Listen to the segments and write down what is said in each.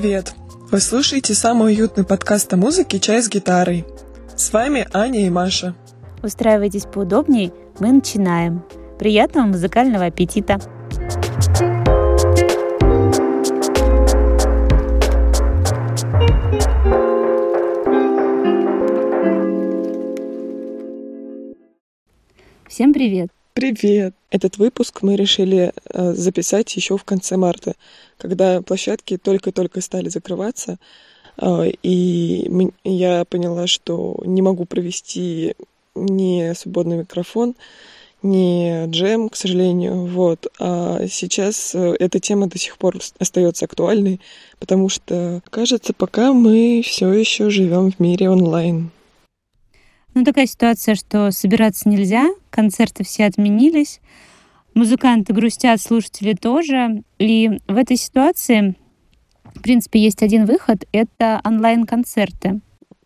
привет! Вы слушаете самый уютный подкаст о музыке «Чай с гитарой». С вами Аня и Маша. Устраивайтесь поудобнее, мы начинаем. Приятного музыкального аппетита! Всем привет! Привет! Этот выпуск мы решили э, записать еще в конце марта, когда площадки только-только стали закрываться, э, и я поняла, что не могу провести ни свободный микрофон, ни джем, к сожалению. Вот. А сейчас э, эта тема до сих пор остается актуальной, потому что, кажется, пока мы все еще живем в мире онлайн. Ну, такая ситуация, что собираться нельзя, концерты все отменились, музыканты грустят, слушатели тоже. И в этой ситуации, в принципе, есть один выход — это онлайн-концерты.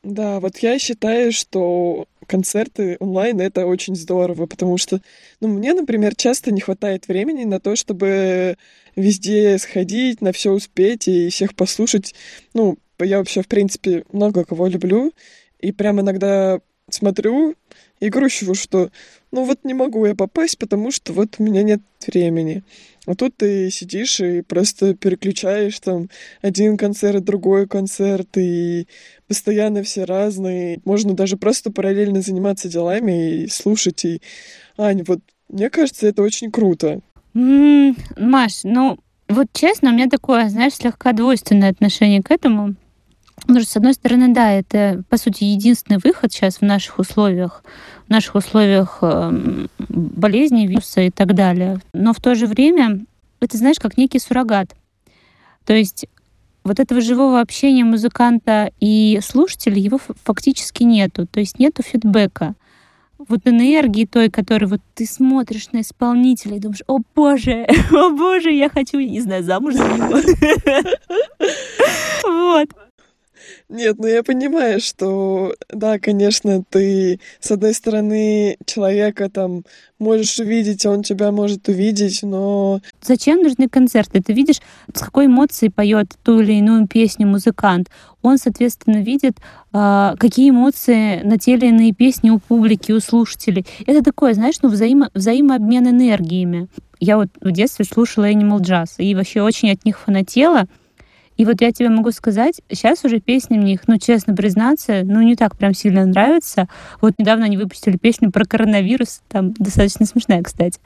Да, вот я считаю, что концерты онлайн — это очень здорово, потому что, ну, мне, например, часто не хватает времени на то, чтобы везде сходить, на все успеть и всех послушать. Ну, я вообще, в принципе, много кого люблю, и прям иногда смотрю и грущу, что ну вот не могу я попасть, потому что вот у меня нет времени. А тут ты сидишь и просто переключаешь там один концерт, другой концерт, и постоянно все разные. Можно даже просто параллельно заниматься делами и слушать. И, Ань, вот мне кажется, это очень круто. Маш, ну вот честно, у меня такое, знаешь, слегка двойственное отношение к этому. Потому что, с одной стороны, да, это, по сути, единственный выход сейчас в наших условиях, в наших условиях э, болезни, вируса и так далее. Но в то же время это, знаешь, как некий суррогат. То есть вот этого живого общения музыканта и слушателя, его фактически нету. То есть нету фидбэка. Вот энергии той, которой вот ты смотришь на исполнителя и думаешь, о боже, о боже, я хочу, не знаю, замуж за него. Вот. Нет, ну я понимаю, что, да, конечно, ты, с одной стороны, человека там можешь увидеть, он тебя может увидеть, но... Зачем нужны концерты? Ты видишь, с какой эмоцией поет ту или иную песню музыкант. Он, соответственно, видит, э, какие эмоции на те или иные песни у публики, у слушателей. Это такое, знаешь, ну, взаимо взаимообмен энергиями. Я вот в детстве слушала Animal Jazz и вообще очень от них фанатела. И вот я тебе могу сказать, сейчас уже песни мне их, ну, честно признаться, ну, не так прям сильно нравятся. Вот недавно они выпустили песню про коронавирус, там достаточно смешная, кстати.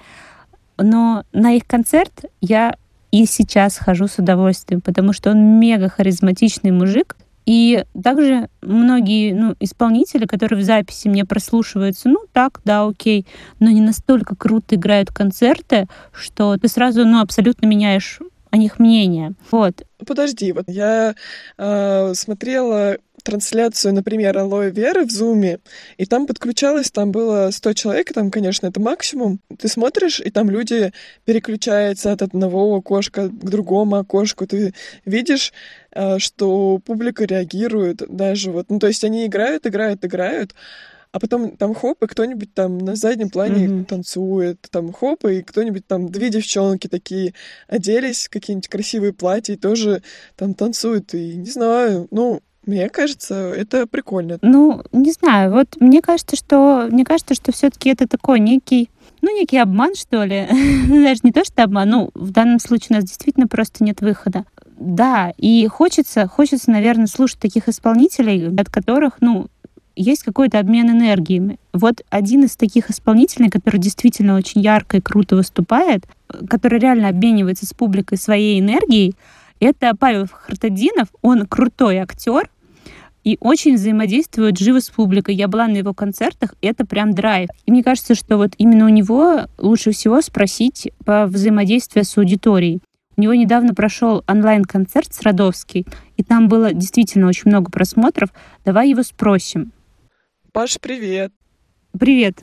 Но на их концерт я и сейчас хожу с удовольствием, потому что он мега харизматичный мужик. И также многие ну, исполнители, которые в записи мне прослушиваются, ну так, да, окей, но не настолько круто играют концерты, что ты сразу ну, абсолютно меняешь о них мнение. Вот. Подожди, вот я э, смотрела трансляцию, например, Алоэ Веры в Зуме, и там подключалось, там было 100 человек, там, конечно, это максимум. Ты смотришь, и там люди переключаются от одного окошка к другому окошку. Ты видишь, э, что публика реагирует даже вот. Ну, то есть они играют, играют, играют, а потом там хоп, и кто-нибудь там на заднем плане mm-hmm. танцует, там хоп, и кто-нибудь там, две девчонки такие оделись, какие-нибудь красивые платья, и тоже там танцуют, и не знаю, ну, мне кажется, это прикольно. Ну, не знаю, вот мне кажется, что мне кажется, что все-таки это такой некий ну, некий обман, что ли. Даже не то, что обман, ну, в данном случае у нас действительно просто нет выхода. Да, и хочется, хочется, наверное, слушать таких исполнителей, от которых, ну, есть какой-то обмен энергиями. Вот один из таких исполнителей, который действительно очень ярко и круто выступает, который реально обменивается с публикой своей энергией, это Павел Хартадинов. Он крутой актер, и очень взаимодействует живо с публикой. Я была на его концертах, это прям драйв. И мне кажется, что вот именно у него лучше всего спросить по взаимодействию с аудиторией. У него недавно прошел онлайн-концерт с Родовский, и там было действительно очень много просмотров. Давай его спросим. Паш, привет. Привет.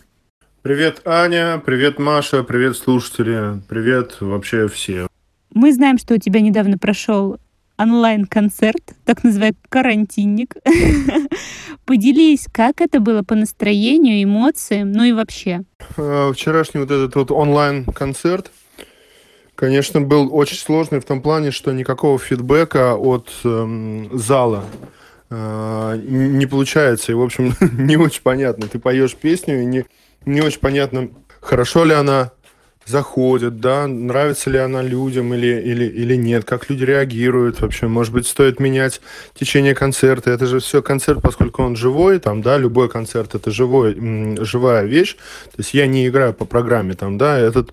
Привет, Аня, привет, Маша, привет, слушатели, привет вообще все. Мы знаем, что у тебя недавно прошел онлайн-концерт, так называемый карантинник. Поделись, как это было по настроению, эмоциям, ну и вообще. Э, вчерашний вот этот вот онлайн-концерт конечно, был очень сложный в том плане, что никакого фидбэка от э, зала не получается. И, в общем, не очень понятно. Ты поешь песню, и не, не очень понятно, хорошо ли она заходит, да, нравится ли она людям или, или, или нет, как люди реагируют вообще, может быть, стоит менять течение концерта, это же все концерт, поскольку он живой, там, да, любой концерт это живой, живая вещь, то есть я не играю по программе, там, да, этот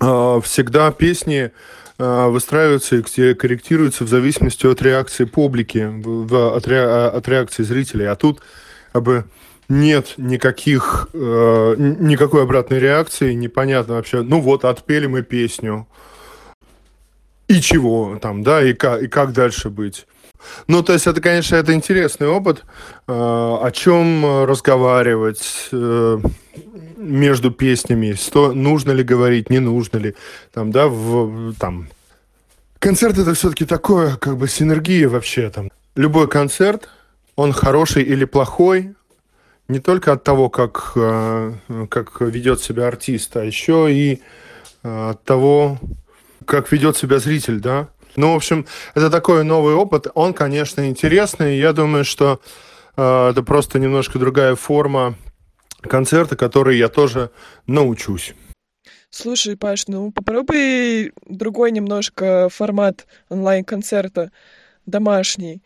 э, всегда песни выстраиваются и корректируются в зависимости от реакции публики, ре, от реакции зрителей, а тут как бы нет никаких, э, никакой обратной реакции, непонятно вообще. Ну вот, отпели мы песню. И чего там, да, и как, и как дальше быть. Ну, то есть это, конечно, это интересный опыт, э, о чем разговаривать э, между песнями, что нужно ли говорить, не нужно ли, там, да, в, там. Концерт это все-таки такое, как бы синергия вообще там. Любой концерт, он хороший или плохой, не только от того, как, э, как ведет себя артист, а еще и э, от того, как ведет себя зритель, да. Ну, в общем, это такой новый опыт. Он, конечно, интересный. Я думаю, что э, это просто немножко другая форма концерта, который я тоже научусь. Слушай, Паш, ну попробуй другой немножко формат онлайн-концерта, домашний.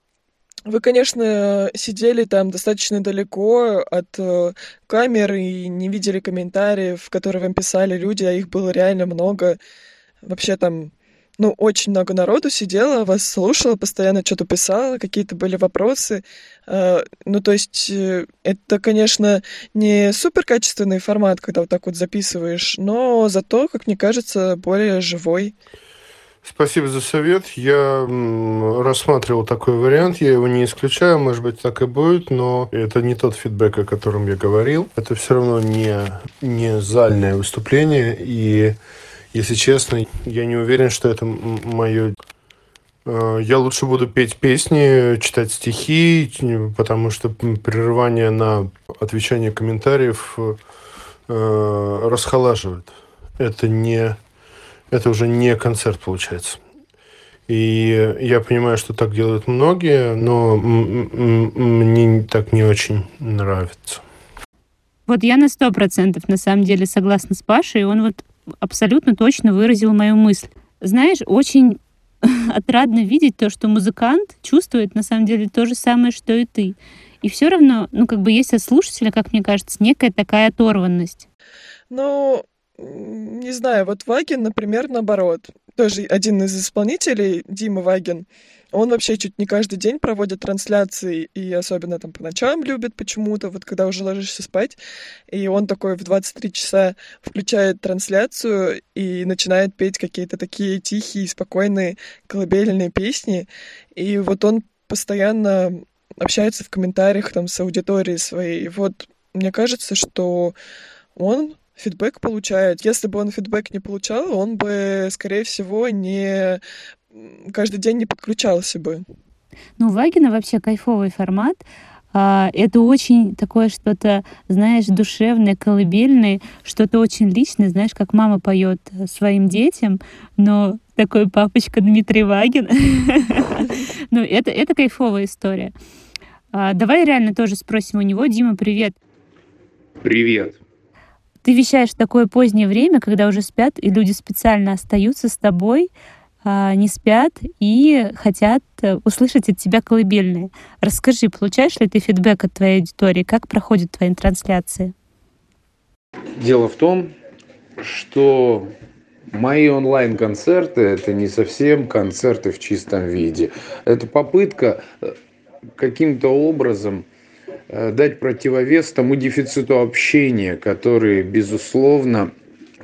Вы, конечно, сидели там достаточно далеко от э, камер и не видели комментариев, которые вам писали люди, а их было реально много. Вообще там, ну, очень много народу сидело, вас слушало, постоянно что-то писало, какие-то были вопросы. Э, ну, то есть э, это, конечно, не супер качественный формат, когда вот так вот записываешь, но зато, как мне кажется, более живой. Спасибо за совет. Я рассматривал такой вариант, я его не исключаю, может быть, так и будет, но это не тот фидбэк, о котором я говорил. Это все равно не, не зальное выступление, и, если честно, я не уверен, что это мое э, я лучше буду петь песни, читать стихи, потому что прерывание на отвечание комментариев э, расхолаживает. Это не это уже не концерт получается. И я понимаю, что так делают многие, но мне так не очень нравится. Вот я на сто процентов на самом деле согласна с Пашей, он вот абсолютно точно выразил мою мысль. Знаешь, очень отрадно видеть то, что музыкант чувствует на самом деле то же самое, что и ты. И все равно, ну, как бы есть от слушателя, как мне кажется, некая такая оторванность. Ну, не знаю, вот Вагин, например, наоборот. Тоже один из исполнителей, Дима Вагин, он вообще чуть не каждый день проводит трансляции, и особенно там по ночам любит почему-то, вот когда уже ложишься спать, и он такой в 23 часа включает трансляцию и начинает петь какие-то такие тихие, спокойные колыбельные песни, и вот он постоянно общается в комментариях там с аудиторией своей. И вот мне кажется, что он фидбэк получает. Если бы он фидбэк не получал, он бы, скорее всего, не каждый день не подключался бы. Ну, Вагина вообще кайфовый формат. А, это очень такое что-то, знаешь, душевное, колыбельное, что-то очень личное, знаешь, как мама поет своим детям, но такой папочка Дмитрий Вагин. Ну, это, это кайфовая история. А, давай реально тоже спросим у него. Дима, привет. Привет. Ты вещаешь в такое позднее время, когда уже спят, и люди специально остаются с тобой, не спят и хотят э, услышать от тебя колыбельные. Расскажи, получаешь ли ты фидбэк от твоей аудитории? Как проходят твои трансляции? Дело в том, что мои онлайн-концерты — это не совсем концерты в чистом виде. Это попытка э, каким-то образом Э, дать противовес тому дефициту общения, который, безусловно,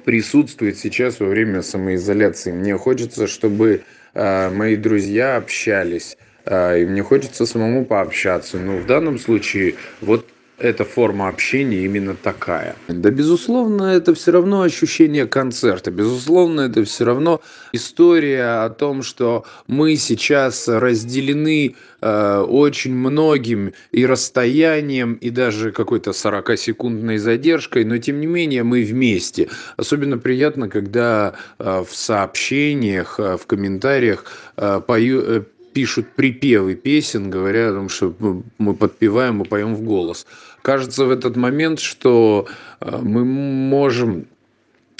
присутствует сейчас во время самоизоляции. Мне хочется, чтобы э, мои друзья общались, э, и мне хочется самому пообщаться. Но в данном случае вот эта форма общения именно такая. Да, безусловно, это все равно ощущение концерта. Безусловно, это все равно история о том, что мы сейчас разделены э, очень многим и расстоянием, и даже какой-то 40-секундной задержкой, но тем не менее мы вместе. Особенно приятно, когда э, в сообщениях, э, в комментариях э, пою, э, пишут припевы песен, говоря о том, что мы подпеваем, мы поем в голос. Кажется в этот момент, что э, мы можем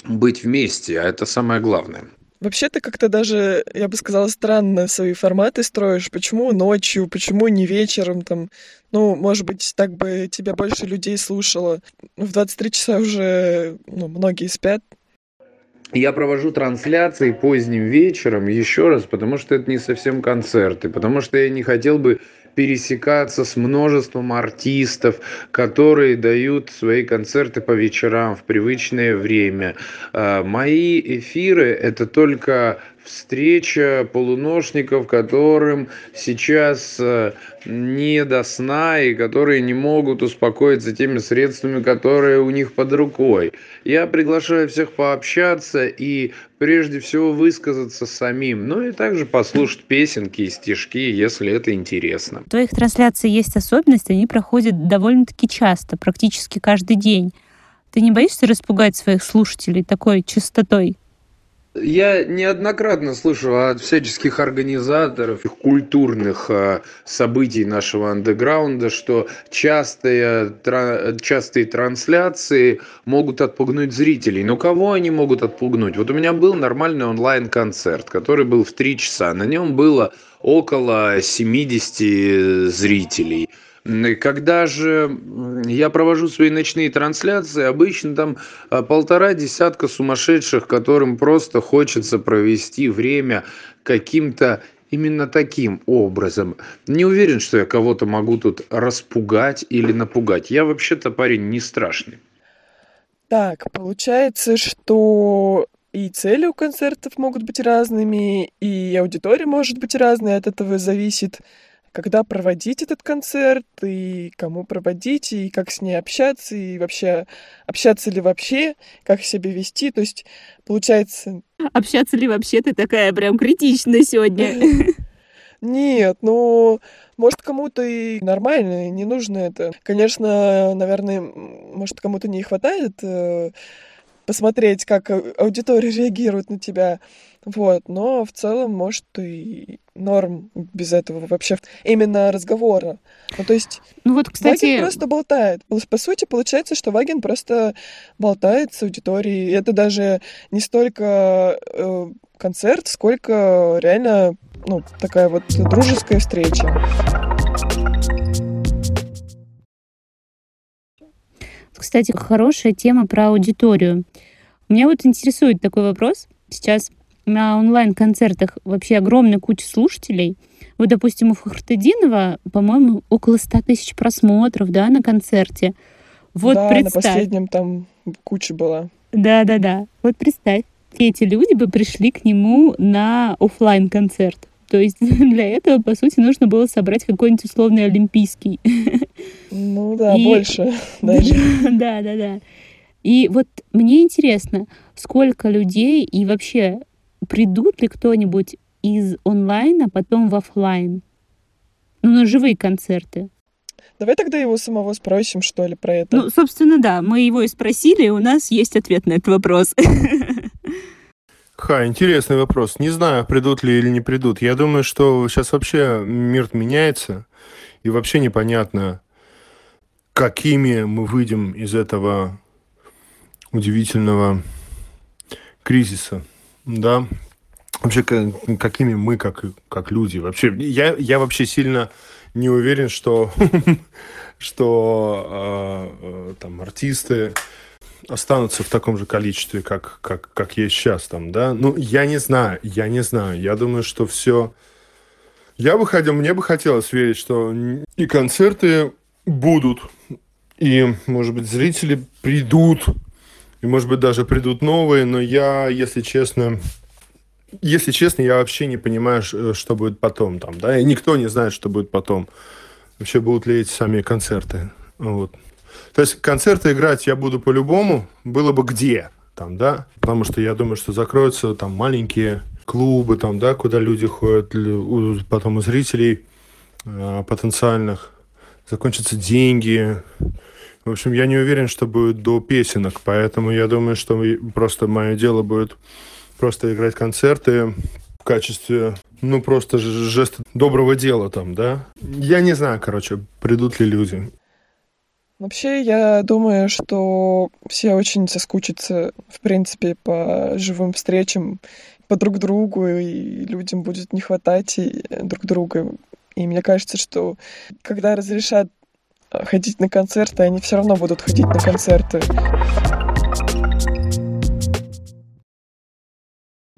быть вместе, а это самое главное. Вообще ты как-то даже, я бы сказала, странно свои форматы строишь. Почему ночью, почему не вечером там? Ну, может быть, так бы тебя больше людей слушало. В 23 часа уже ну, многие спят, я провожу трансляции поздним вечером еще раз, потому что это не совсем концерты, потому что я не хотел бы пересекаться с множеством артистов, которые дают свои концерты по вечерам в привычное время. А, мои эфиры – это только встреча полуношников, которым сейчас э, не до сна и которые не могут успокоиться теми средствами, которые у них под рукой. Я приглашаю всех пообщаться и прежде всего высказаться самим, ну и также послушать песенки и стишки, если это интересно. В твоих трансляциях есть особенность, они проходят довольно-таки часто, практически каждый день. Ты не боишься распугать своих слушателей такой частотой? Я неоднократно слышал от всяческих организаторов культурных э, событий нашего андеграунда, что частые, частые трансляции могут отпугнуть зрителей. Но кого они могут отпугнуть? Вот у меня был нормальный онлайн-концерт, который был в 3 часа. На нем было около 70 зрителей. Когда же я провожу свои ночные трансляции, обычно там а, полтора десятка сумасшедших, которым просто хочется провести время каким-то именно таким образом. Не уверен, что я кого-то могу тут распугать или напугать. Я вообще-то парень не страшный. Так, получается, что и цели у концертов могут быть разными, и аудитория может быть разной, от этого зависит когда проводить этот концерт, и кому проводить, и как с ней общаться, и вообще общаться ли вообще, как себя вести. То есть, получается... Общаться ли вообще ты такая прям критичная сегодня? Нет, ну, может, кому-то и нормально, не нужно это. Конечно, наверное, может, кому-то не хватает э, посмотреть, как аудитория реагирует на тебя. Вот, но в целом, может, и норм без этого вообще именно разговора. Ну, то есть ну, вот, кстати... Вагин просто болтает. По сути, получается, что Вагин просто болтает с аудиторией. И это даже не столько э, концерт, сколько реально ну, такая вот дружеская встреча. Кстати, хорошая тема про аудиторию. Меня вот интересует такой вопрос. Сейчас на онлайн-концертах вообще огромная куча слушателей. Вот, допустим, у Фахртединова, по-моему, около 100 тысяч просмотров, да, на концерте. Вот да, представь. на последнем там куча была. Да-да-да. Вот представь, эти люди бы пришли к нему на офлайн концерт То есть для этого, по сути, нужно было собрать какой-нибудь условный олимпийский. Ну да, И... больше даже. Да, да, да. И вот мне интересно, сколько людей и вообще придут ли кто-нибудь из онлайна потом в офлайн? Ну, на живые концерты. Давай тогда его самого спросим, что ли, про это. Ну, собственно, да, мы его и спросили, и у нас есть ответ на этот вопрос. Ха, интересный вопрос. Не знаю, придут ли или не придут. Я думаю, что сейчас вообще мир меняется, и вообще непонятно, какими мы выйдем из этого удивительного кризиса да, вообще какими мы как как люди вообще я я вообще сильно не уверен что что э, там артисты останутся в таком же количестве как как как есть сейчас там да. Ну я не знаю я не знаю. Я думаю что все я бы хотел мне бы хотелось верить что и концерты будут и может быть зрители придут и, может быть, даже придут новые, но я, если честно, если честно, я вообще не понимаю, что будет потом там, да, и никто не знает, что будет потом. Вообще будут ли эти сами концерты, вот. То есть концерты играть я буду по-любому, было бы где там, да, потому что я думаю, что закроются там маленькие клубы, там, да, куда люди ходят, потом у зрителей э, потенциальных закончатся деньги. В общем, я не уверен, что будет до песенок, поэтому я думаю, что просто мое дело будет просто играть концерты в качестве, ну, просто жеста доброго дела там, да. Я не знаю, короче, придут ли люди. Вообще, я думаю, что все очень соскучатся, в принципе, по живым встречам, по друг другу, и людям будет не хватать и друг друга. И мне кажется, что когда разрешат ходить на концерты, они все равно будут ходить на концерты.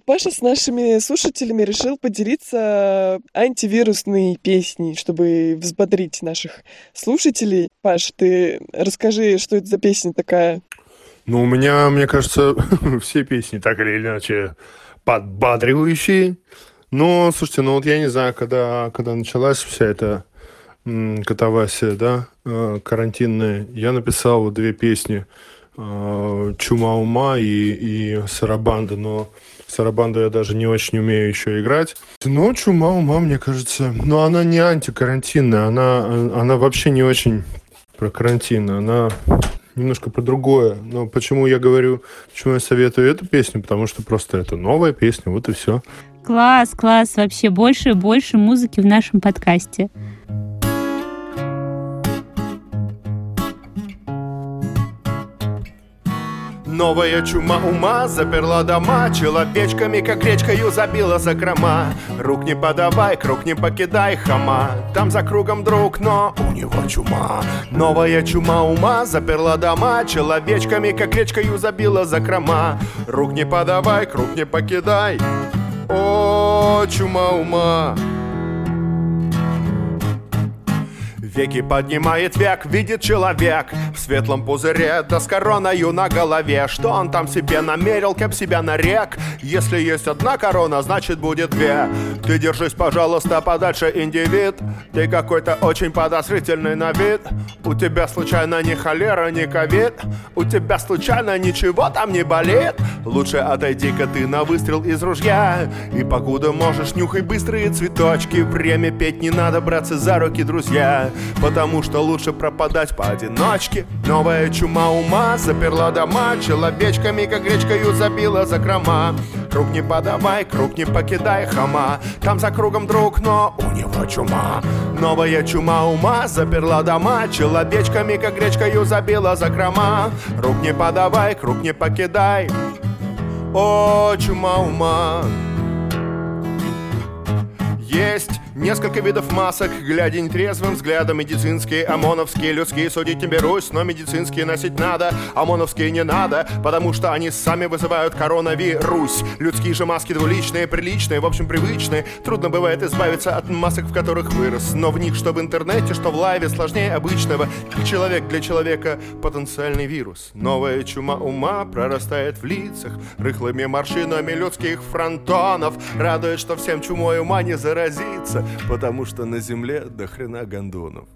Паша с нашими слушателями решил поделиться антивирусной песней, чтобы взбодрить наших слушателей. Паш, ты расскажи, что это за песня такая? Ну, у меня, мне кажется, все песни так или иначе подбадривающие. Но, слушайте, ну вот я не знаю, когда, когда началась вся эта катавасия, да, э, карантинная, я написал две песни э, «Чума ума» и, и «Сарабанда», но Сарабанду я даже не очень умею еще играть. Но чума ума, мне кажется, но она не антикарантинная, она, она вообще не очень про карантин, она немножко про другое. Но почему я говорю, почему я советую эту песню? Потому что просто это новая песня, вот и все. Класс, класс, вообще больше и больше музыки в нашем подкасте. Новая чума ума заперла дома. Человечками, как речкою, забила закрома. Рук не подавай, круг не покидай, хама. Там за кругом друг, но у него чума. Новая чума ума заперла дома. Человечками, как речкою, забила закрома. Рук не подавай, круг не покидай. О, чума ума Веки поднимает век, видит человек В светлом пузыре, да с короною на голове. Что он там себе намерил, кем себя нарек Если есть одна корона, значит будет две. Ты держись, пожалуйста, подальше, индивид. Ты какой-то очень подозрительный на вид. У тебя случайно не холера, не ковид. У тебя случайно ничего там не болит. Лучше отойди-ка ты на выстрел из ружья. И покуда можешь, нюхай быстрые цветочки. Время петь не надо, браться за руки, друзья Потому что лучше пропадать поодиночке. Новая чума ума заперла дома Человечками, как речкою, забила закрома Круг не подавай, круг не покидай, хама. Там за кругом друг, но у него чума. Новая чума ума заперла дома Человечками, как речкою, забила закрома Рук не подавай, круг не покидай. О, чума ума. Есть Несколько видов масок, глядя нетрезвым взглядом Медицинские, ОМОНовские, людские судить не берусь Но медицинские носить надо, ОМОНовские не надо Потому что они сами вызывают коронавирус. Людские же маски двуличные, приличные, в общем привычные. Трудно бывает избавиться от масок, в которых вырос Но в них, что в интернете, что в лайве, сложнее обычного. Человек для человека потенциальный вирус. Новая чума ума прорастает в лицах Рыхлыми морщинами людских фронтонов. Радует, что всем чумой ума не заразиться потому что на земле до хрена гондонов.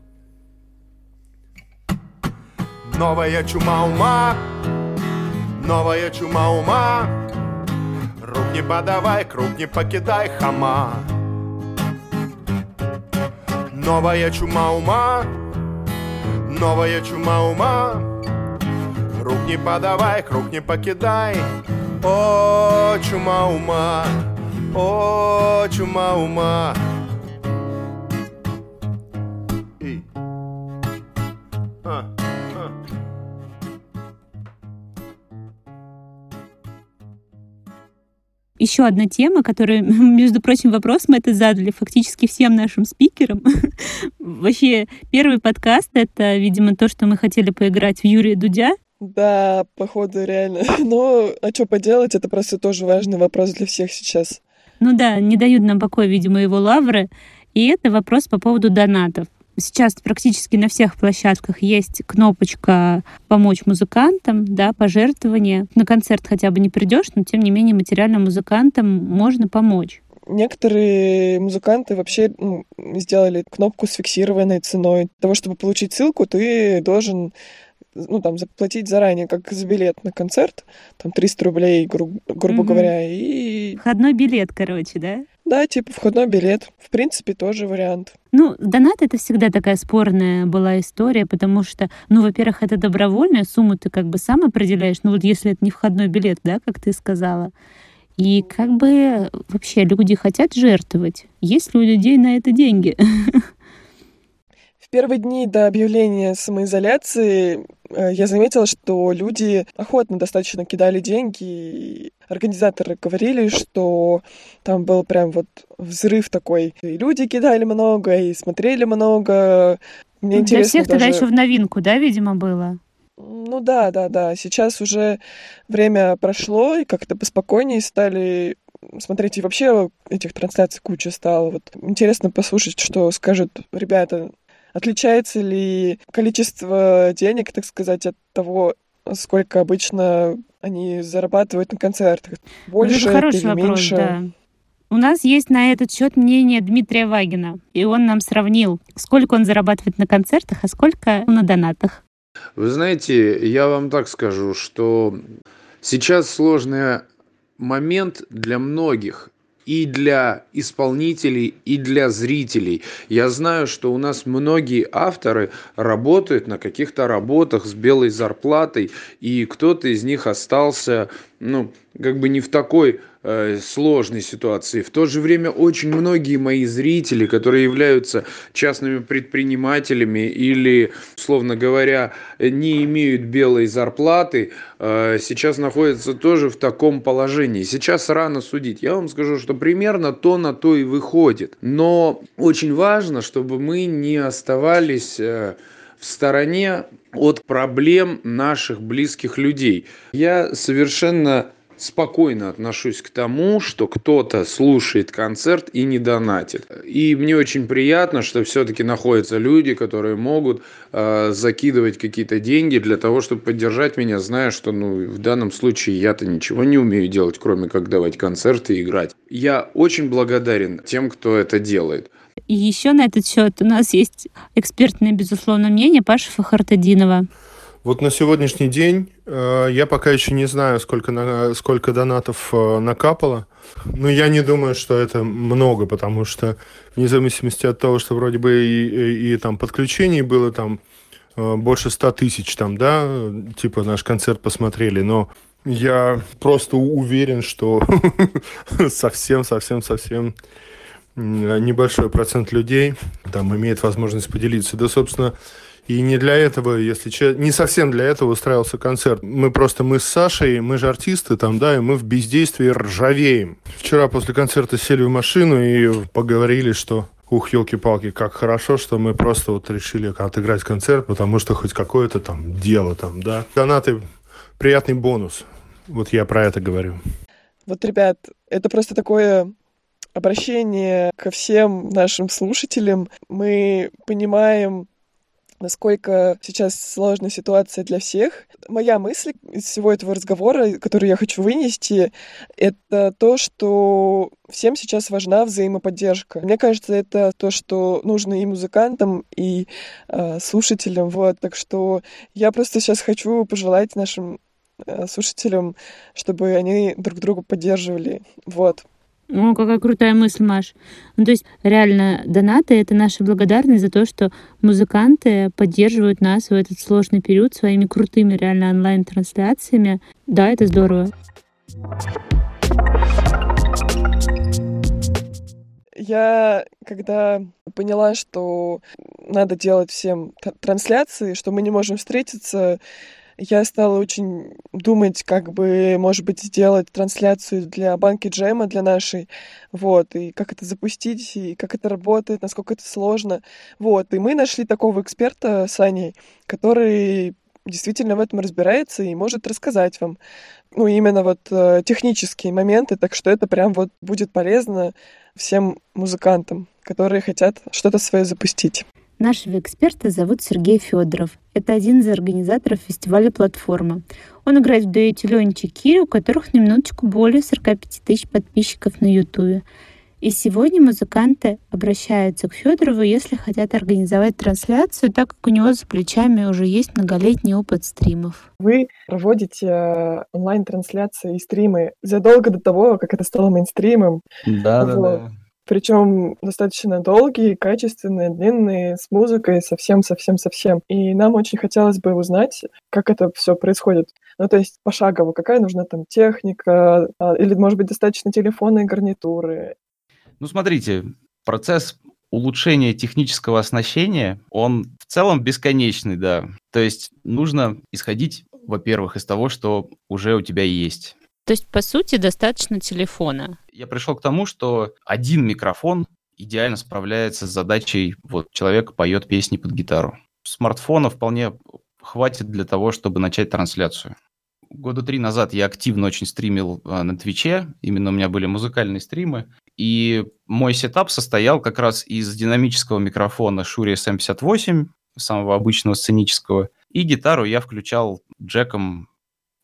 Новая чума ума, новая чума ума, Рук не подавай, круг не покидай, хама. Новая чума ума, новая чума ума, Рук не подавай, круг не покидай, о, чума ума, о, чума ума. Еще одна тема, которую, между прочим, вопрос мы это задали фактически всем нашим спикерам. Вообще, первый подкаст — это, видимо, то, что мы хотели поиграть в Юрия Дудя. Да, походу, реально. Но, а что поделать, это просто тоже важный вопрос для всех сейчас. Ну да, не дают нам покоя, видимо, его лавры. И это вопрос по поводу донатов. Сейчас практически на всех площадках есть кнопочка «Помочь музыкантам», да, пожертвование. На концерт хотя бы не придешь, но тем не менее материально музыкантам можно помочь. Некоторые музыканты вообще ну, сделали кнопку с фиксированной ценой. Для того, чтобы получить ссылку, ты должен ну, там, заплатить заранее, как за билет на концерт, там, 300 рублей, гру- грубо угу. говоря, и... Входной билет, короче, да? Да, типа входной билет. В принципе, тоже вариант. Ну, донат — это всегда такая спорная была история, потому что, ну, во-первых, это добровольная сумму ты как бы сам определяешь, ну, вот если это не входной билет, да, как ты сказала, и как бы вообще люди хотят жертвовать. Есть ли у людей на это деньги? Первые дни до объявления самоизоляции э, я заметила, что люди охотно достаточно кидали деньги. Организаторы говорили, что там был прям вот взрыв такой. И люди кидали много, и смотрели много. Мне Для всех даже... тогда еще в новинку, да, видимо, было? Ну да, да, да. Сейчас уже время прошло, и как-то поспокойнее стали смотреть. И вообще этих трансляций куча стало. Вот интересно послушать, что скажут ребята Отличается ли количество денег, так сказать, от того, сколько обычно они зарабатывают на концертах? Больше это хороший или вопрос, меньше? Да. У нас есть на этот счет мнение Дмитрия Вагина, и он нам сравнил, сколько он зарабатывает на концертах, а сколько на донатах. Вы знаете, я вам так скажу, что сейчас сложный момент для многих и для исполнителей, и для зрителей. Я знаю, что у нас многие авторы работают на каких-то работах с белой зарплатой, и кто-то из них остался, ну, как бы не в такой э, сложной ситуации. В то же время очень многие мои зрители, которые являются частными предпринимателями или, условно говоря, не имеют белой зарплаты, э, сейчас находятся тоже в таком положении. Сейчас рано судить. Я вам скажу, что примерно то на то и выходит. Но очень важно, чтобы мы не оставались э, в стороне от проблем наших близких людей. Я совершенно спокойно отношусь к тому, что кто-то слушает концерт и не донатит. И мне очень приятно, что все-таки находятся люди, которые могут э, закидывать какие-то деньги для того, чтобы поддержать меня, зная, что ну, в данном случае я-то ничего не умею делать, кроме как давать концерты и играть. Я очень благодарен тем, кто это делает. И еще на этот счет у нас есть экспертное, безусловно, мнение Паши Фахартадинова. Вот на сегодняшний день э, я пока еще не знаю, сколько, на, сколько донатов э, накапало. Но я не думаю, что это много, потому что вне зависимости от того, что вроде бы и, и, и там подключений было там э, больше ста тысяч там, да, типа наш концерт посмотрели, но я просто уверен, что совсем-совсем-совсем небольшой процент людей там имеет возможность поделиться. Да, собственно, и не для этого, если честно, не совсем для этого устраивался концерт. Мы просто, мы с Сашей, мы же артисты там, да, и мы в бездействии ржавеем. Вчера после концерта сели в машину и поговорили, что Ух, елки-палки, как хорошо, что мы просто вот решили отыграть концерт, потому что хоть какое-то там дело там, да. Донаты – приятный бонус. Вот я про это говорю. Вот, ребят, это просто такое обращение ко всем нашим слушателям. Мы понимаем, насколько сейчас сложная ситуация для всех. Моя мысль из всего этого разговора, который я хочу вынести, это то, что всем сейчас важна взаимоподдержка. Мне кажется, это то, что нужно и музыкантам, и э, слушателям. Вот. Так что я просто сейчас хочу пожелать нашим э, слушателям, чтобы они друг друга поддерживали. Вот. Ну, какая крутая мысль, Маш. Ну, то есть, реально, донаты — это наша благодарность за то, что музыканты поддерживают нас в этот сложный период своими крутыми реально онлайн-трансляциями. Да, это здорово. Я, когда поняла, что надо делать всем трансляции, что мы не можем встретиться, я стала очень думать, как бы, может быть, сделать трансляцию для банки джема, для нашей, вот, и как это запустить, и как это работает, насколько это сложно, вот, и мы нашли такого эксперта с Аней, который действительно в этом разбирается и может рассказать вам, ну, именно вот э, технические моменты, так что это прям вот будет полезно всем музыкантам, которые хотят что-то свое запустить. Нашего эксперта зовут Сергей Федоров. Это один из организаторов фестиваля «Платформа». Он играет в дуэте Ленчи Кири, у которых на минуточку более 45 тысяч подписчиков на Ютубе. И сегодня музыканты обращаются к Федорову, если хотят организовать трансляцию, так как у него за плечами уже есть многолетний опыт стримов. Вы проводите э, онлайн-трансляции и стримы задолго до того, как это стало мейнстримом. Да, да, да. Причем достаточно долгие, качественные, длинные, с музыкой, совсем-совсем-совсем. И нам очень хотелось бы узнать, как это все происходит. Ну, то есть пошагово, какая нужна там техника, а, или, может быть, достаточно телефона и гарнитуры. Ну, смотрите, процесс улучшения технического оснащения, он в целом бесконечный, да. То есть нужно исходить, во-первых, из того, что уже у тебя есть. То есть, по сути, достаточно телефона. Я пришел к тому, что один микрофон идеально справляется с задачей, вот человек поет песни под гитару. Смартфона вполне хватит для того, чтобы начать трансляцию. Года три назад я активно очень стримил а, на Твиче, именно у меня были музыкальные стримы, и мой setup состоял как раз из динамического микрофона Shure SM58, самого обычного сценического, и гитару я включал джеком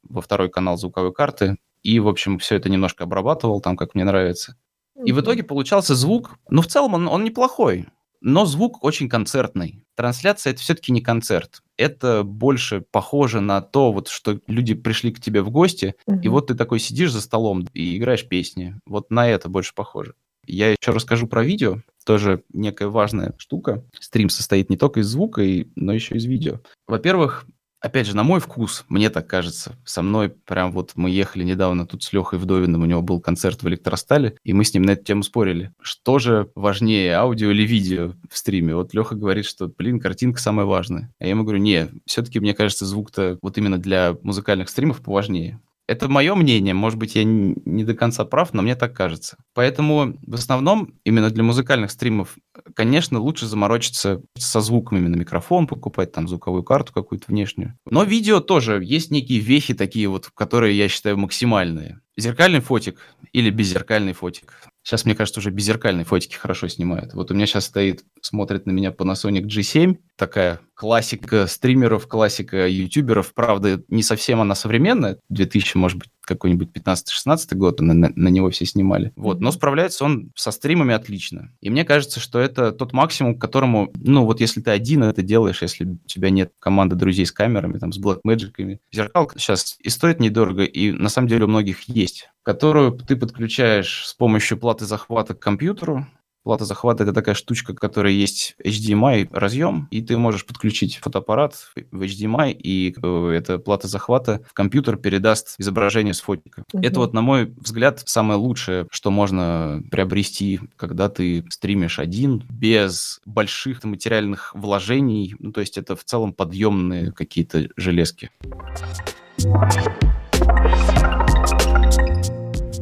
во второй канал звуковой карты, и, в общем, все это немножко обрабатывал там, как мне нравится. И в итоге получался звук, ну, в целом он, он неплохой, но звук очень концертный. Трансляция — это все-таки не концерт. Это больше похоже на то, вот, что люди пришли к тебе в гости, угу. и вот ты такой сидишь за столом и играешь песни. Вот на это больше похоже. Я еще расскажу про видео, тоже некая важная штука. Стрим состоит не только из звука, но еще из видео. Во-первых, опять же, на мой вкус, мне так кажется, со мной прям вот мы ехали недавно тут с Лехой Вдовиным, у него был концерт в Электростале, и мы с ним на эту тему спорили. Что же важнее, аудио или видео в стриме? Вот Леха говорит, что, блин, картинка самая важная. А я ему говорю, не, все-таки мне кажется, звук-то вот именно для музыкальных стримов поважнее. Это мое мнение, может быть, я не до конца прав, но мне так кажется. Поэтому в основном именно для музыкальных стримов, конечно, лучше заморочиться со звуком именно микрофон, покупать там звуковую карту какую-то внешнюю. Но видео тоже есть некие вехи такие вот, которые я считаю максимальные. Зеркальный фотик или беззеркальный фотик. Сейчас, мне кажется, уже беззеркальные фотики хорошо снимают. Вот у меня сейчас стоит, смотрит на меня Panasonic G7, такая классика стримеров, классика ютуберов. Правда, не совсем она современная, 2000, может быть, какой-нибудь 15-16 год, на, на, на него все снимали. Вот, но справляется он со стримами отлично. И мне кажется, что это тот максимум, к которому, ну вот если ты один это делаешь, если у тебя нет команды друзей с камерами, там, с Blackmagic, зеркал сейчас и стоит недорого, и на самом деле у многих есть, которую ты подключаешь с помощью платы захвата к компьютеру, Плата захвата — это такая штучка, которая есть HDMI разъем, и ты можешь подключить фотоаппарат в HDMI, и э, эта плата захвата в компьютер передаст изображение с фотика. Угу. Это вот, на мой взгляд, самое лучшее, что можно приобрести, когда ты стримишь один, без больших материальных вложений. Ну, то есть это в целом подъемные какие-то железки.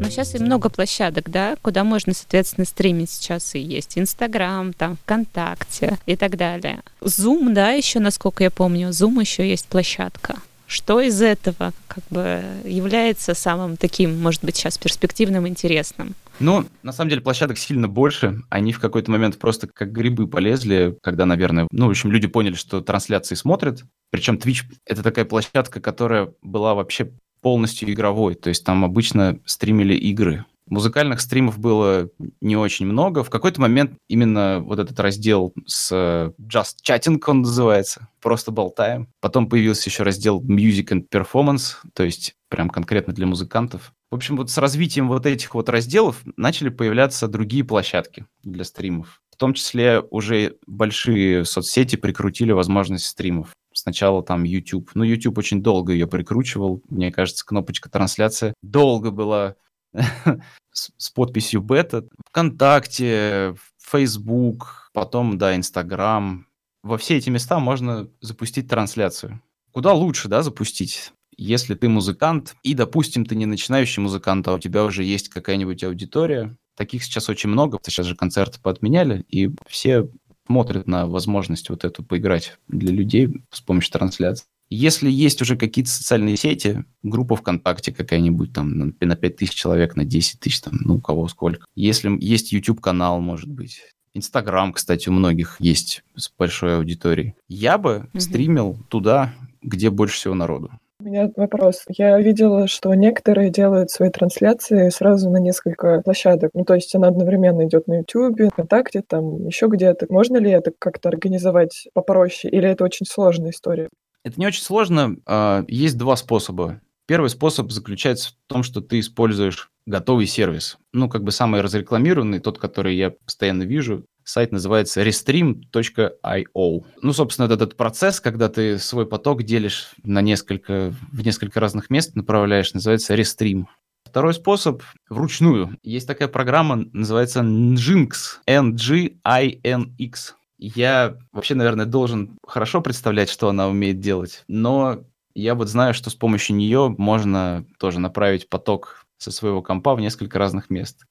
Ну, сейчас и много площадок, да, куда можно, соответственно, стримить сейчас и есть. Инстаграм, там, ВКонтакте и так далее. Zoom, да, еще, насколько я помню, Zoom еще есть площадка. Что из этого как бы является самым таким, может быть, сейчас перспективным, интересным? Ну, на самом деле, площадок сильно больше. Они в какой-то момент просто как грибы полезли, когда, наверное, ну, в общем, люди поняли, что трансляции смотрят. Причем Twitch — это такая площадка, которая была вообще полностью игровой, то есть там обычно стримили игры. Музыкальных стримов было не очень много. В какой-то момент именно вот этот раздел с э, Just Chatting, он называется, просто болтаем. Потом появился еще раздел Music and Performance, то есть прям конкретно для музыкантов. В общем, вот с развитием вот этих вот разделов начали появляться другие площадки для стримов. В том числе уже большие соцсети прикрутили возможность стримов. Сначала там YouTube. Ну, YouTube очень долго ее прикручивал. Мне кажется, кнопочка трансляция долго была с подписью бета. ВКонтакте, Facebook, потом, да, Инстаграм. Во все эти места можно запустить трансляцию. Куда лучше, да, запустить? Если ты музыкант, и, допустим, ты не начинающий музыкант, а у тебя уже есть какая-нибудь аудитория, таких сейчас очень много, сейчас же концерты поотменяли, и все смотрят на возможность вот эту поиграть для людей с помощью трансляции. Если есть уже какие-то социальные сети, группа ВКонтакте какая-нибудь там на, на 5 тысяч человек, на 10 тысяч, там, ну, у кого сколько. Если есть YouTube-канал, может быть. Инстаграм, кстати, у многих есть с большой аудиторией. Я бы mm-hmm. стримил туда, где больше всего народу. У меня вопрос. Я видела, что некоторые делают свои трансляции сразу на несколько площадок. Ну, то есть она одновременно идет на YouTube, ВКонтакте, там еще где-то. Можно ли это как-то организовать попроще, или это очень сложная история? Это не очень сложно. А, есть два способа. Первый способ заключается в том, что ты используешь готовый сервис. Ну, как бы самый разрекламированный, тот, который я постоянно вижу, Сайт называется restream.io. Ну, собственно, это этот процесс, когда ты свой поток делишь на несколько, в несколько разных мест, направляешь, называется Restream. Второй способ вручную. Есть такая программа, называется Nginx, N-G-I-N-X. Я вообще, наверное, должен хорошо представлять, что она умеет делать, но я вот знаю, что с помощью нее можно тоже направить поток со своего компа в несколько разных мест.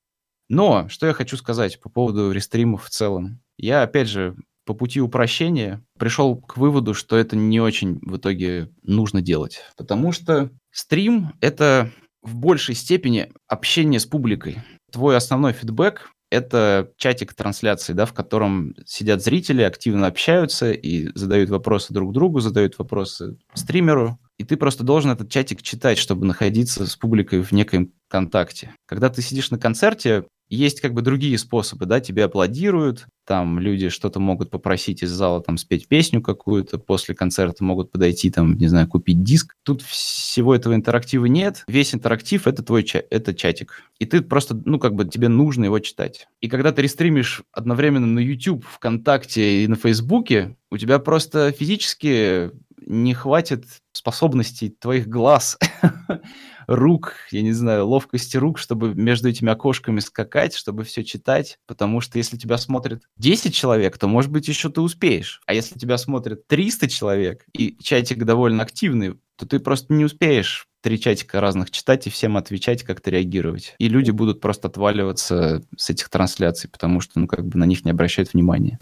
Но, что я хочу сказать по поводу рестримов в целом. Я, опять же, по пути упрощения пришел к выводу, что это не очень в итоге нужно делать. Потому что стрим — это в большей степени общение с публикой. Твой основной фидбэк — это чатик трансляции, да, в котором сидят зрители, активно общаются и задают вопросы друг другу, задают вопросы стримеру. И ты просто должен этот чатик читать, чтобы находиться с публикой в некоем контакте. Когда ты сидишь на концерте, есть как бы другие способы, да, тебе аплодируют, там люди что-то могут попросить из зала, там, спеть песню какую-то, после концерта могут подойти, там, не знаю, купить диск. Тут всего этого интерактива нет. Весь интерактив — это твой ча- это чатик. И ты просто, ну, как бы тебе нужно его читать. И когда ты рестримишь одновременно на YouTube, ВКонтакте и на Фейсбуке, у тебя просто физически не хватит способностей твоих глаз рук, я не знаю, ловкости рук, чтобы между этими окошками скакать, чтобы все читать, потому что если тебя смотрит 10 человек, то, может быть, еще ты успеешь. А если тебя смотрит 300 человек, и чатик довольно активный, то ты просто не успеешь три чатика разных читать и всем отвечать, как-то реагировать. И люди будут просто отваливаться с этих трансляций, потому что, ну, как бы на них не обращают внимания.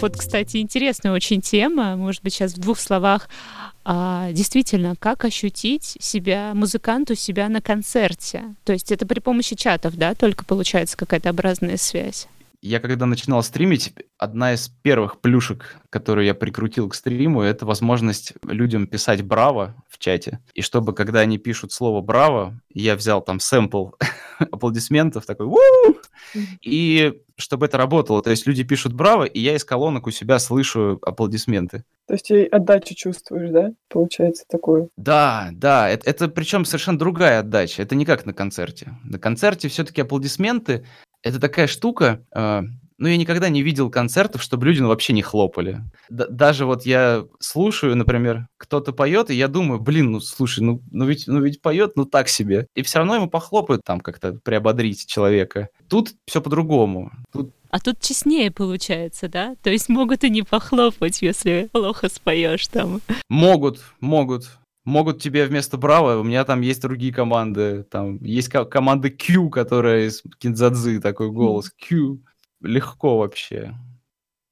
Вот, кстати, интересная очень тема. Может быть, сейчас в двух словах. А, действительно, как ощутить себя, музыканту себя на концерте? То есть это при помощи чатов, да, только получается какая-то образная связь? Я когда начинал стримить, одна из первых плюшек, которую я прикрутил к стриму, это возможность людям писать «Браво» в чате. И чтобы, когда они пишут слово «Браво», я взял там сэмпл аплодисментов, такой «Вуу!» И чтобы это работало, то есть люди пишут «Браво», и я из колонок у себя слышу аплодисменты. То есть и отдачу чувствуешь, да? Получается такое. Да, да, это, это причем совершенно другая отдача. Это не как на концерте. На концерте все-таки аплодисменты это такая штука, э, ну, я никогда не видел концертов, чтобы люди ну, вообще не хлопали. Д- даже вот я слушаю, например, кто-то поет, и я думаю, блин, ну слушай, ну, ну, ведь, ну ведь поет, ну так себе. И все равно ему похлопают там как-то приободрить человека. Тут все по-другому. Тут а тут честнее получается, да? То есть могут и не похлопать, если плохо споешь там. Могут, могут могут тебе вместо Браво, у меня там есть другие команды, там есть команда Q, которая из Кинзадзы, такой голос, Q, легко вообще.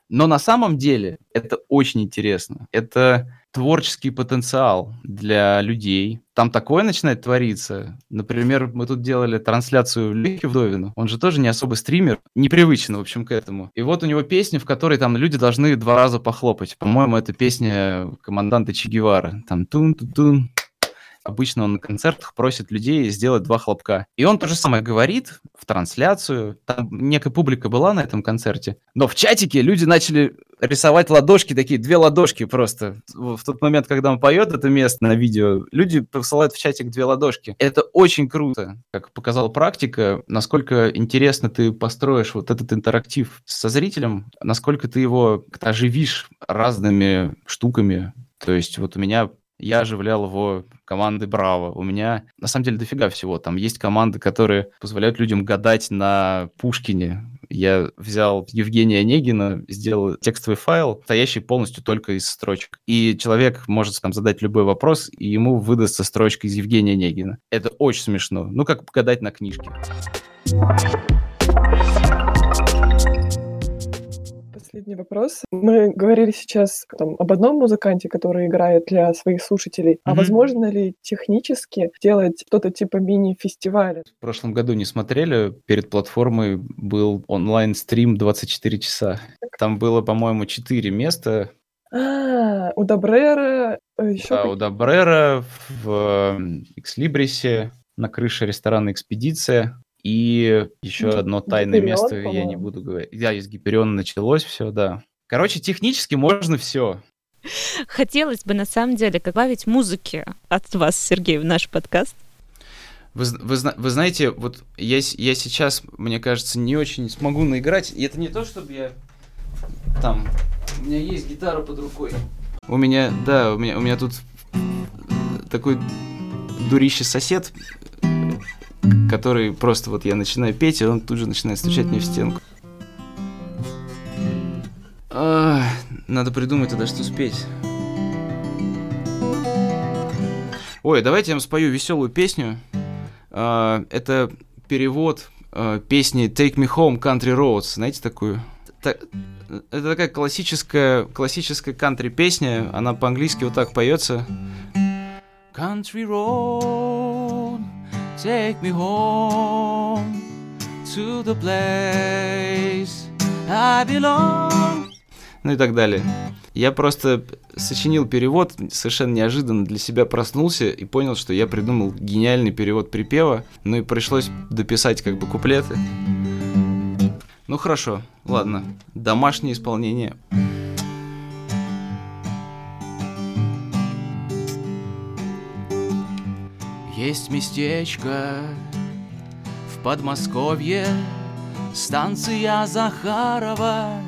Но на самом деле это очень интересно. Это творческий потенциал для людей. Там такое начинает твориться. Например, мы тут делали трансляцию Лехи Вдовину. Он же тоже не особо стример, непривычно, в общем, к этому. И вот у него песня, в которой там люди должны два раза похлопать. По-моему, это песня команданта Че Гевара. Там тун-тун-тун, Обычно он на концертах просит людей сделать два хлопка. И он то же самое говорит в трансляцию. Там некая публика была на этом концерте. Но в чатике люди начали рисовать ладошки, такие две ладошки просто. В тот момент, когда он поет это место на видео, люди посылают в чатик две ладошки. Это очень круто, как показала практика, насколько интересно ты построишь вот этот интерактив со зрителем, насколько ты его оживишь разными штуками. То есть вот у меня я оживлял его команды Браво. У меня, на самом деле, дофига всего. Там есть команды, которые позволяют людям гадать на Пушкине. Я взял Евгения Онегина, сделал текстовый файл, стоящий полностью только из строчек. И человек может там задать любой вопрос, и ему выдастся строчка из Евгения Онегина. Это очень смешно. Ну, как гадать на книжке. Последний вопрос. Мы говорили сейчас там, об одном музыканте, который играет для своих слушателей. Mm-hmm. А возможно ли технически делать что-то типа мини-фестиваля? В прошлом году не смотрели. Перед платформой был онлайн-стрим 24 часа. Там было, по-моему, 4 места А, у Добрера еще Да, у Добрера в Экслибрисе на крыше ресторана «Экспедиция». И еще одно тайное Гиперион, место, я не по-моему. буду говорить. Да, из Гипериона началось все, да. Короче, технически можно все. Хотелось бы, на самом деле, добавить музыки от вас, Сергей, в наш подкаст. Вы, вы, вы знаете, вот я, я сейчас, мне кажется, не очень смогу наиграть. И это не то, чтобы я там... У меня есть гитара под рукой. У меня, да, у меня, у меня тут такой дурище сосед, который просто вот я начинаю петь, и он тут же начинает стучать мне в стенку. А, надо придумать тогда, что спеть. Ой, давайте я вам спою веселую песню. А, это перевод а, песни Take Me Home Country Roads. Знаете такую? Та- это такая классическая, классическая кантри песня. Она по-английски вот так поется. Country road, take me home to the place I belong. Ну и так далее. Я просто сочинил перевод, совершенно неожиданно для себя проснулся и понял, что я придумал гениальный перевод припева, ну и пришлось дописать как бы куплеты. Ну хорошо, ладно, домашнее исполнение. Есть местечко в Подмосковье, станция Захарова,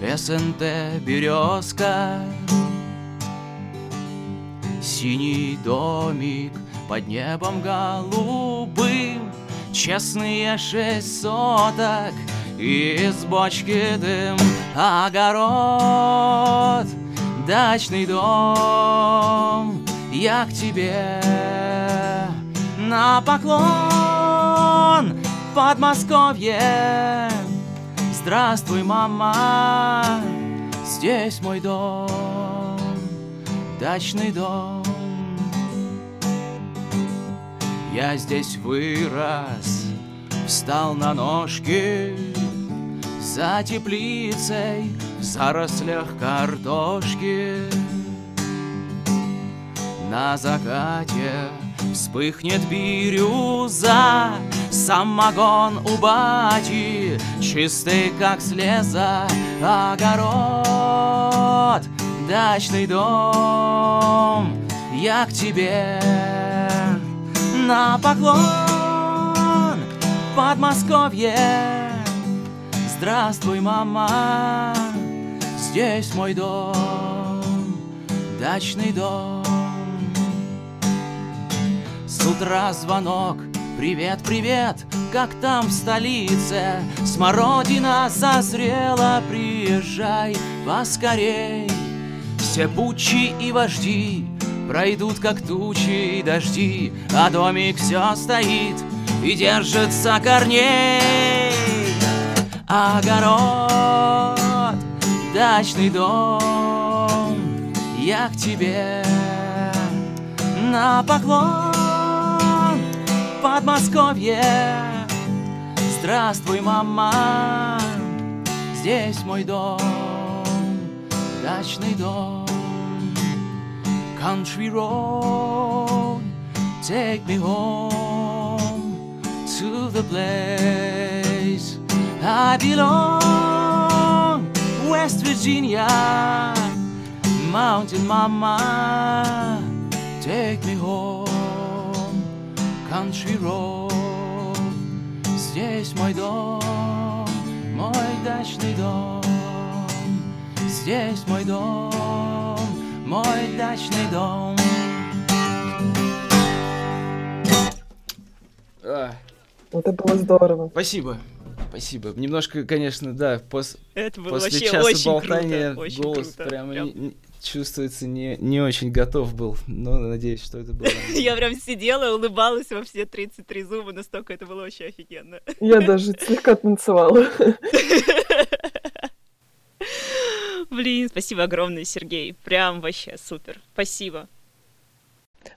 СНТ «Березка». Синий домик под небом голубым, Честные шесть соток, и из бочки дым. Огород, дачный дом, я к тебе на поклон Подмосковье. Здравствуй, мама, здесь мой дом, дачный дом. Я здесь вырос, встал на ножки, за теплицей в зарослях картошки. На закате вспыхнет бирюза, Самогон у бати, чистый как слеза, Огород, дачный дом, я к тебе на поклон, Подмосковье. Здравствуй, мама, здесь мой дом, дачный дом. С утра звонок, привет, привет, как там в столице? Смородина созрела, приезжай поскорей. Все бучи и вожди пройдут, как тучи и дожди, а домик все стоит и держится корней. Огород, дачный дом, я к тебе на поклон, Подмосковье. Здравствуй, мама, здесь мой дом, дачный дом. Country road, take me home to the place I belong. West Virginia, Mountain Mama, take me home. Country road, здесь мой дом, мой дачный дом. Здесь мой дом, мой дачный дом. А, Это было здорово. спасибо. Спасибо. Немножко, конечно, да, пос- Это было после часа очень болтания круто. Очень голос круто. прям Прям. Чувствуется не, не очень готов был. Но надеюсь, что это было. Я прям сидела, улыбалась во все 33 зуба, настолько это было очень офигенно. Я даже слегка танцевала. Блин, спасибо огромное, Сергей. Прям вообще супер. Спасибо.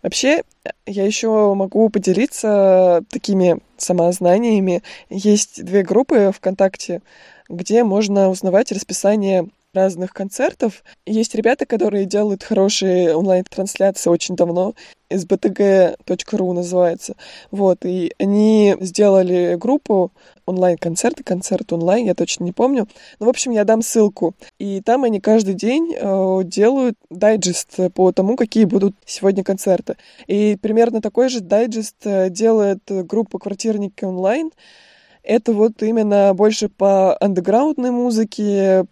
Вообще, я еще могу поделиться такими самознаниями. Есть две группы ВКонтакте, где можно узнавать расписание разных концертов. Есть ребята, которые делают хорошие онлайн-трансляции очень давно. sbtg.ru называется. Вот, и они сделали группу онлайн-концерты, концерт онлайн, я точно не помню. Ну, в общем, я дам ссылку. И там они каждый день э, делают дайджест по тому, какие будут сегодня концерты. И примерно такой же дайджест э, делает группа «Квартирники онлайн». Это вот именно больше по андеграундной музыке,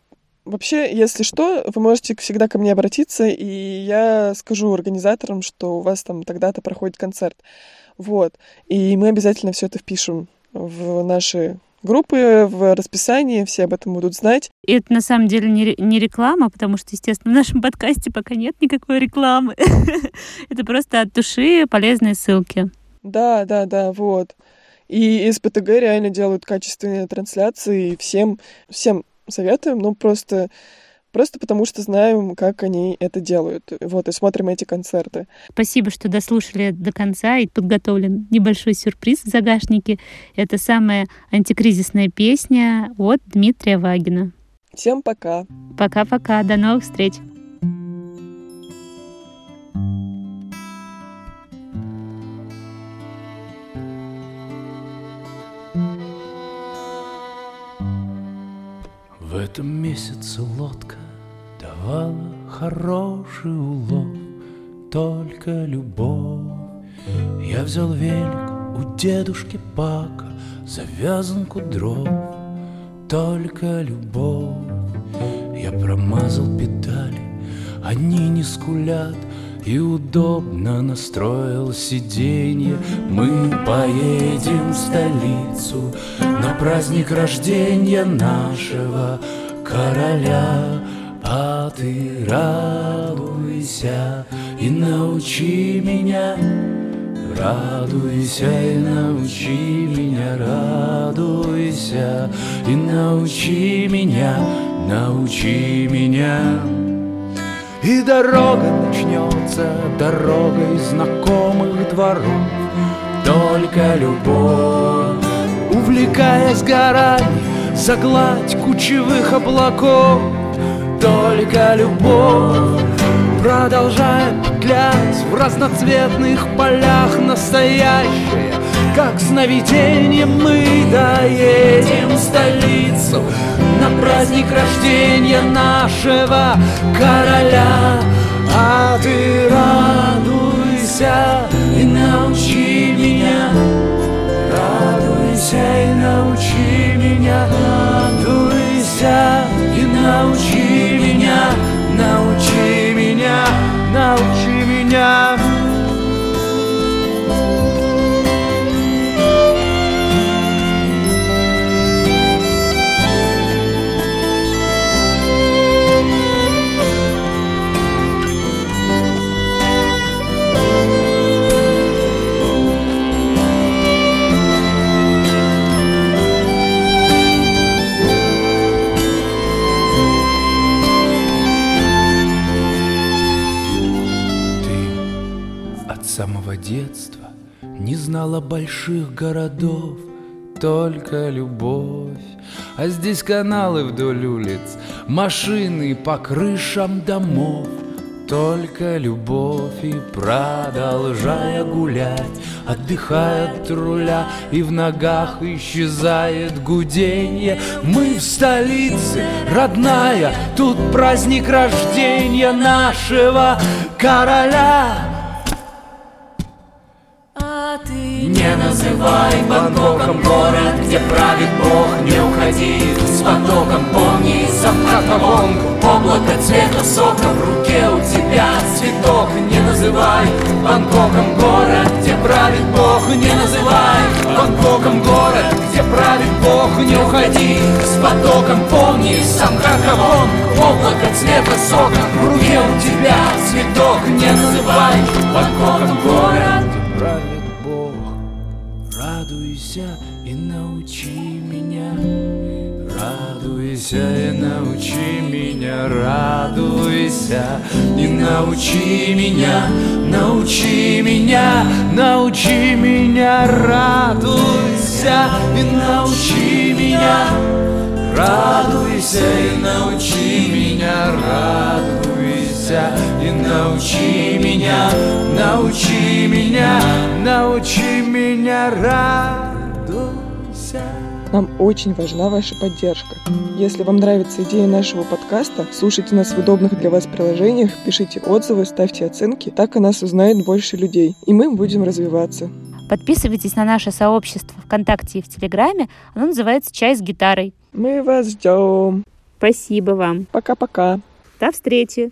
Вообще, если что, вы можете всегда ко мне обратиться, и я скажу организаторам, что у вас там тогда-то проходит концерт. Вот. И мы обязательно все это впишем в наши группы, в расписании, все об этом будут знать. И это на самом деле не, не реклама, потому что, естественно, в нашем подкасте пока нет никакой рекламы. Это просто от души полезные ссылки. Да, да, да, вот. И из ПТГ реально делают качественные трансляции, и всем, всем советуем, ну просто просто потому что знаем, как они это делают. Вот, и смотрим эти концерты. Спасибо, что дослушали до конца, и подготовлен небольшой сюрприз в загашнике. Это самая антикризисная песня от Дмитрия Вагина. Всем пока. Пока-пока, до новых встреч. Этом месяце лодка давала хороший улов, только любовь. Я взял велик у дедушки Пака, завязанку дров, только любовь. Я промазал педали, они не скулят, и удобно настроил сиденье Мы поедем в столицу На праздник рождения нашего короля А ты радуйся и научи меня Радуйся и научи меня, радуйся и научи меня, научи меня. И дорога начнется дорогой знакомых дворов. Только любовь, увлекаясь горами За гладь кучевых облаков. Только любовь, продолжая петлять В разноцветных полях настоящее Как сновидение мы доедем в столицу на праздник рождения нашего короля. А ты радуйся и научи меня, радуйся и научи меня, радуйся и научи меня, научи меня, научи больших городов, только любовь. А здесь каналы вдоль улиц, машины по крышам домов. Только любовь и продолжая гулять Отдыхая от руля и в ногах исчезает гуденье. Мы в столице, родная, тут праздник рождения нашего короля Не называй Бангкоком город, где правит Бог Не уходи. С потоком, помни Савхатавонг Облако цвета сока в руке у тебя. Цветок Не называй Бангкоком город, где правит Бог Не называй Бангкоком город, где правит Бог Не уходи. С потоком, помни Самхатавонг Облако цвета сока в руке у тебя. Цветок Не называй Бангкоком город, где правит Радуйся и научи меня, радуйся и научи меня, радуйся и научи меня, научи меня, научи меня, радуйся и научи меня, радуйся и научи меня. меня, радуйся И научи меня, научи меня, научи меня, радуйся Нам очень важна ваша поддержка. Если вам нравится идея нашего подкаста, слушайте нас в удобных для вас приложениях, пишите отзывы, ставьте оценки. Так о нас узнает больше людей, и мы будем развиваться. Подписывайтесь на наше сообщество ВКонтакте и в Телеграме. Оно называется «Чай с гитарой». Мы вас ждем. Спасибо вам. Пока-пока. До встречи.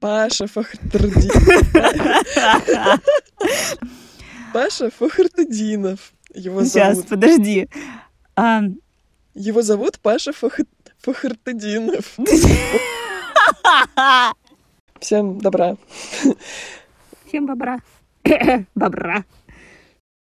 Паша Фахртардинов. Паша Фахртудинов. Его Сейчас, зовут. подожди. А, Его зовут Паша Фах... Фахртудинов. Всем добра. Всем бобра. Бобра.